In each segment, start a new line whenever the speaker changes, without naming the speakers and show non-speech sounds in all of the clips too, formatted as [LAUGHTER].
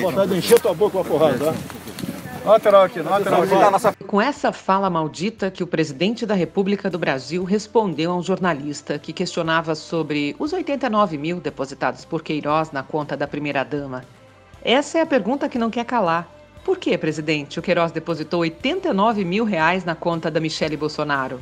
vontade de encher tua boca com a porrada? Lateral aqui, lateral aqui.
Com essa fala maldita que o presidente da República do Brasil respondeu a um jornalista que questionava sobre os 89 mil depositados por Queiroz na conta da primeira-dama. Essa é a pergunta que não quer calar. Por que, presidente, o Queiroz depositou 89 mil reais na conta da Michele Bolsonaro?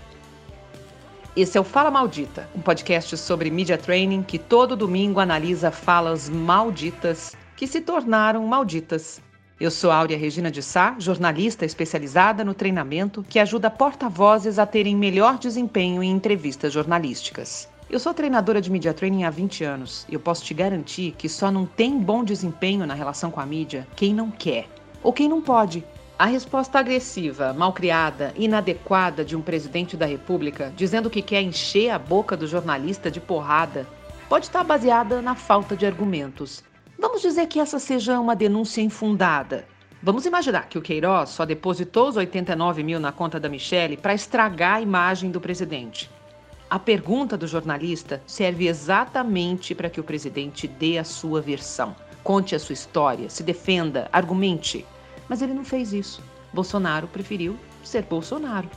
Esse é o Fala Maldita, um podcast sobre media training que todo domingo analisa falas malditas que se tornaram malditas. Eu sou Áurea Regina de Sá, jornalista especializada no treinamento que ajuda porta-vozes a terem melhor desempenho em entrevistas jornalísticas. Eu sou treinadora de media training há 20 anos e eu posso te garantir que só não tem bom desempenho na relação com a mídia quem não quer ou quem não pode. A resposta agressiva, malcriada, inadequada de um presidente da República dizendo que quer encher a boca do jornalista de porrada pode estar baseada na falta de argumentos Vamos dizer que essa seja uma denúncia infundada. Vamos imaginar que o Queiroz só depositou os 89 mil na conta da Michelle para estragar a imagem do presidente. A pergunta do jornalista serve exatamente para que o presidente dê a sua versão, conte a sua história, se defenda, argumente. Mas ele não fez isso. Bolsonaro preferiu ser Bolsonaro.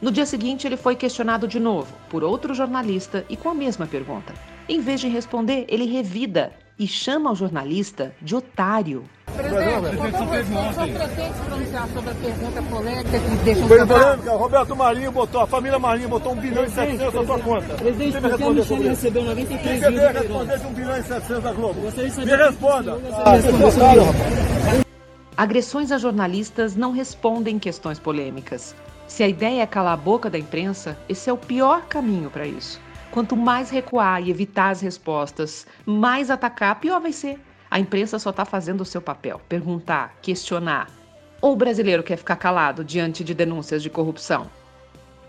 No dia seguinte, ele foi questionado de novo por outro jornalista e com a mesma pergunta. Em vez de responder, ele revida e chama o jornalista de otário.
Presidente, por favor, só pretende se pronunciar sobre a pergunta polêmica que
o Roberto Marinho botou, a família Marinho botou 1 bilhão e 700 na sua conta.
Presidente, por que a Michelle recebeu 93
Quem
mil
responder de 1 bilhão e 700 da Globo? Me responda.
Agressões a jornalistas não respondem questões polêmicas. Se a ideia é calar a boca da imprensa, esse é o pior caminho para isso. Quanto mais recuar e evitar as respostas, mais atacar, pior vai ser. A imprensa só está fazendo o seu papel: perguntar, questionar. Ou o brasileiro quer ficar calado diante de denúncias de corrupção?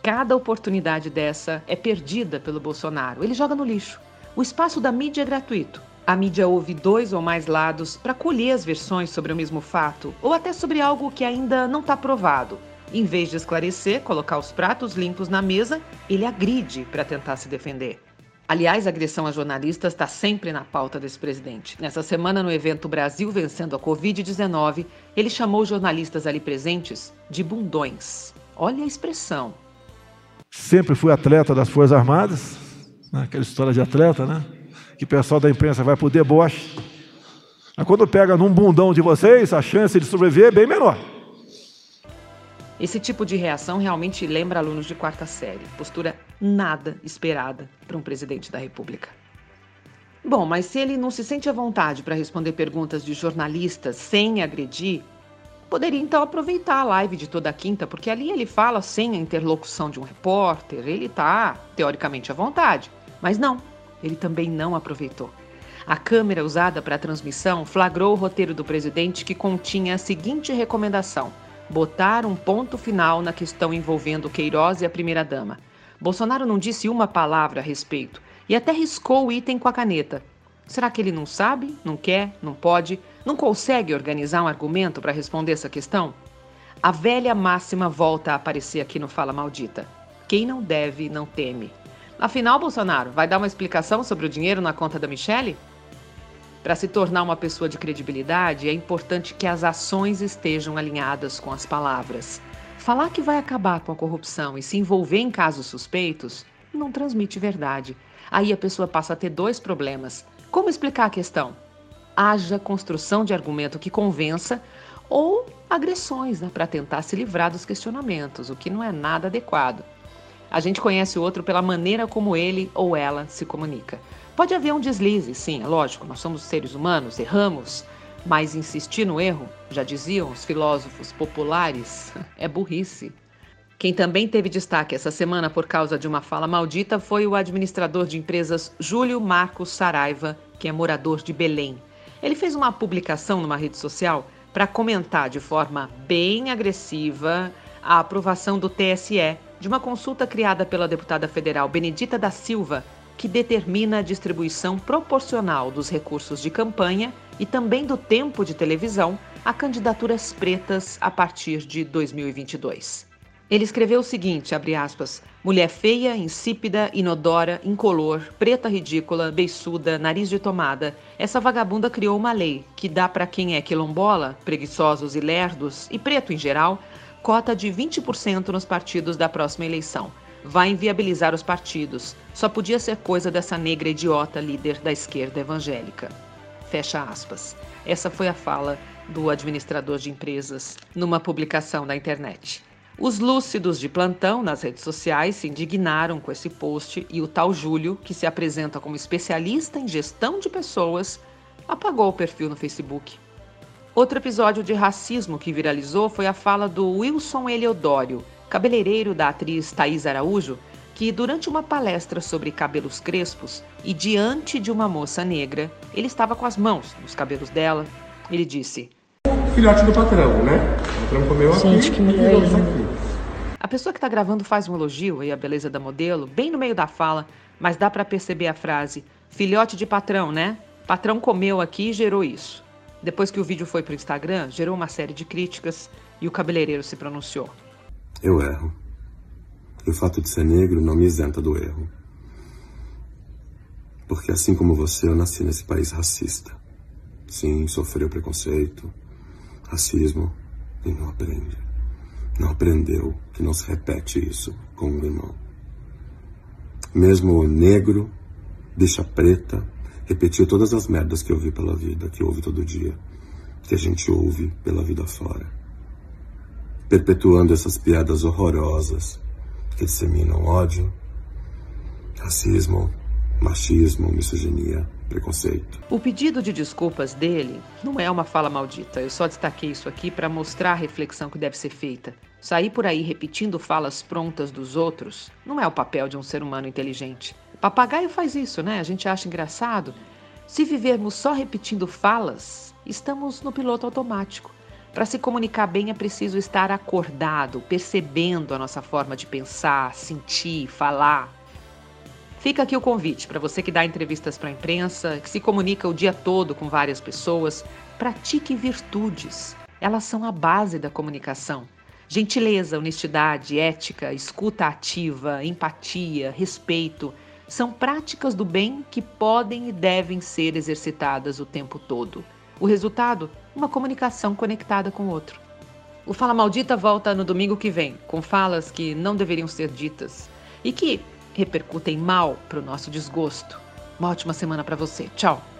Cada oportunidade dessa é perdida pelo Bolsonaro. Ele joga no lixo. O espaço da mídia é gratuito. A mídia ouve dois ou mais lados para colher as versões sobre o mesmo fato ou até sobre algo que ainda não está provado. Em vez de esclarecer, colocar os pratos limpos na mesa, ele agride para tentar se defender. Aliás, a agressão a jornalistas está sempre na pauta desse presidente. Nessa semana, no evento Brasil Vencendo a Covid-19, ele chamou os jornalistas ali presentes de bundões. Olha a expressão.
Sempre fui atleta das Forças Armadas, né? aquela história de atleta, né? Que o pessoal da imprensa vai pro deboche. Mas quando pega num bundão de vocês, a chance de sobreviver é bem menor.
Esse tipo de reação realmente lembra alunos de quarta série. Postura nada esperada para um presidente da República. Bom, mas se ele não se sente à vontade para responder perguntas de jornalistas sem agredir, poderia então aproveitar a live de toda quinta, porque ali ele fala sem a interlocução de um repórter, ele está teoricamente à vontade. Mas não, ele também não aproveitou. A câmera usada para a transmissão flagrou o roteiro do presidente que continha a seguinte recomendação: botar um ponto final na questão envolvendo Queiroz e a primeira-dama. Bolsonaro não disse uma palavra a respeito e até riscou o item com a caneta. Será que ele não sabe, não quer, não pode, não consegue organizar um argumento para responder essa questão? A velha máxima volta a aparecer aqui no Fala Maldita. Quem não deve, não teme. Afinal, Bolsonaro, vai dar uma explicação sobre o dinheiro na conta da Michele? Para se tornar uma pessoa de credibilidade, é importante que as ações estejam alinhadas com as palavras. Falar que vai acabar com a corrupção e se envolver em casos suspeitos não transmite verdade. Aí a pessoa passa a ter dois problemas. Como explicar a questão? Haja construção de argumento que convença ou agressões né, para tentar se livrar dos questionamentos, o que não é nada adequado. A gente conhece o outro pela maneira como ele ou ela se comunica. Pode haver um deslize, sim, é lógico, nós somos seres humanos, erramos, mas insistir no erro, já diziam os filósofos populares, [LAUGHS] é burrice. Quem também teve destaque essa semana por causa de uma fala maldita foi o administrador de empresas Júlio Marcos Saraiva, que é morador de Belém. Ele fez uma publicação numa rede social para comentar de forma bem agressiva a aprovação do TSE de uma consulta criada pela deputada federal Benedita da Silva, que determina a distribuição proporcional dos recursos de campanha e também do tempo de televisão a candidaturas pretas a partir de 2022. Ele escreveu o seguinte, aspas, mulher feia, insípida, inodora, incolor, preta ridícula, beiçuda, nariz de tomada. Essa vagabunda criou uma lei que dá para quem é quilombola, preguiçosos e lerdos, e preto em geral, cota de 20% nos partidos da próxima eleição. Vai inviabilizar os partidos. Só podia ser coisa dessa negra idiota líder da esquerda evangélica. Fecha aspas. Essa foi a fala do administrador de empresas numa publicação da internet. Os lúcidos de plantão nas redes sociais se indignaram com esse post e o tal Júlio, que se apresenta como especialista em gestão de pessoas, apagou o perfil no Facebook. Outro episódio de racismo que viralizou foi a fala do Wilson Eliodório, cabeleireiro da atriz Thaís Araújo, que durante uma palestra sobre cabelos crespos e diante de uma moça negra, ele estava com as mãos nos cabelos dela. Ele disse:
filhote do patrão, né? O patrão comeu
Gente,
aqui
que
e
mulher
aqui.
A pessoa que está gravando faz um elogio aí à beleza da modelo, bem no meio da fala, mas dá para perceber a frase: filhote de patrão, né? Patrão comeu aqui e gerou isso. Depois que o vídeo foi para o Instagram, gerou uma série de críticas e o cabeleireiro se pronunciou.
Eu erro. E o fato de ser negro não me isenta do erro. Porque assim como você, eu nasci nesse país racista. Sim, sofreu preconceito, racismo e não aprende. Não aprendeu que não se repete isso com um irmão. Mesmo o negro, bicha preta, repetiu todas as merdas que eu vi pela vida, que ouve todo dia, que a gente ouve pela vida fora. Perpetuando essas piadas horrorosas que disseminam ódio, racismo, machismo, misoginia, preconceito.
O pedido de desculpas dele não é uma fala maldita. Eu só destaquei isso aqui para mostrar a reflexão que deve ser feita. Sair por aí repetindo falas prontas dos outros não é o papel de um ser humano inteligente. Papagaio faz isso, né? A gente acha engraçado. Se vivermos só repetindo falas, estamos no piloto automático. Para se comunicar bem é preciso estar acordado, percebendo a nossa forma de pensar, sentir, falar. Fica aqui o convite para você que dá entrevistas para a imprensa, que se comunica o dia todo com várias pessoas, pratique virtudes. Elas são a base da comunicação. Gentileza, honestidade, ética, escuta ativa, empatia, respeito são práticas do bem que podem e devem ser exercitadas o tempo todo. O resultado? Uma comunicação conectada com o outro. O Fala Maldita volta no domingo que vem, com falas que não deveriam ser ditas e que repercutem mal para o nosso desgosto. Uma ótima semana para você. Tchau!